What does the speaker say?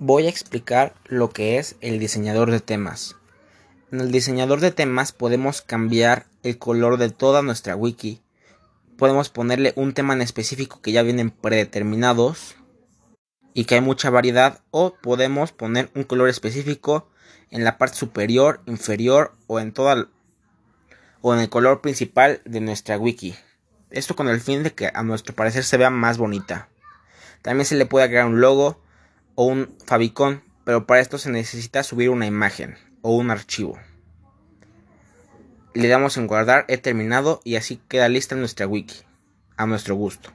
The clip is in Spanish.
Voy a explicar lo que es el diseñador de temas. En el diseñador de temas podemos cambiar el color de toda nuestra wiki. Podemos ponerle un tema en específico que ya vienen predeterminados y que hay mucha variedad o podemos poner un color específico en la parte superior, inferior o en toda o en el color principal de nuestra wiki. Esto con el fin de que a nuestro parecer se vea más bonita. También se le puede agregar un logo o un favicon, pero para esto se necesita subir una imagen o un archivo. Le damos en guardar, he terminado y así queda lista nuestra wiki, a nuestro gusto.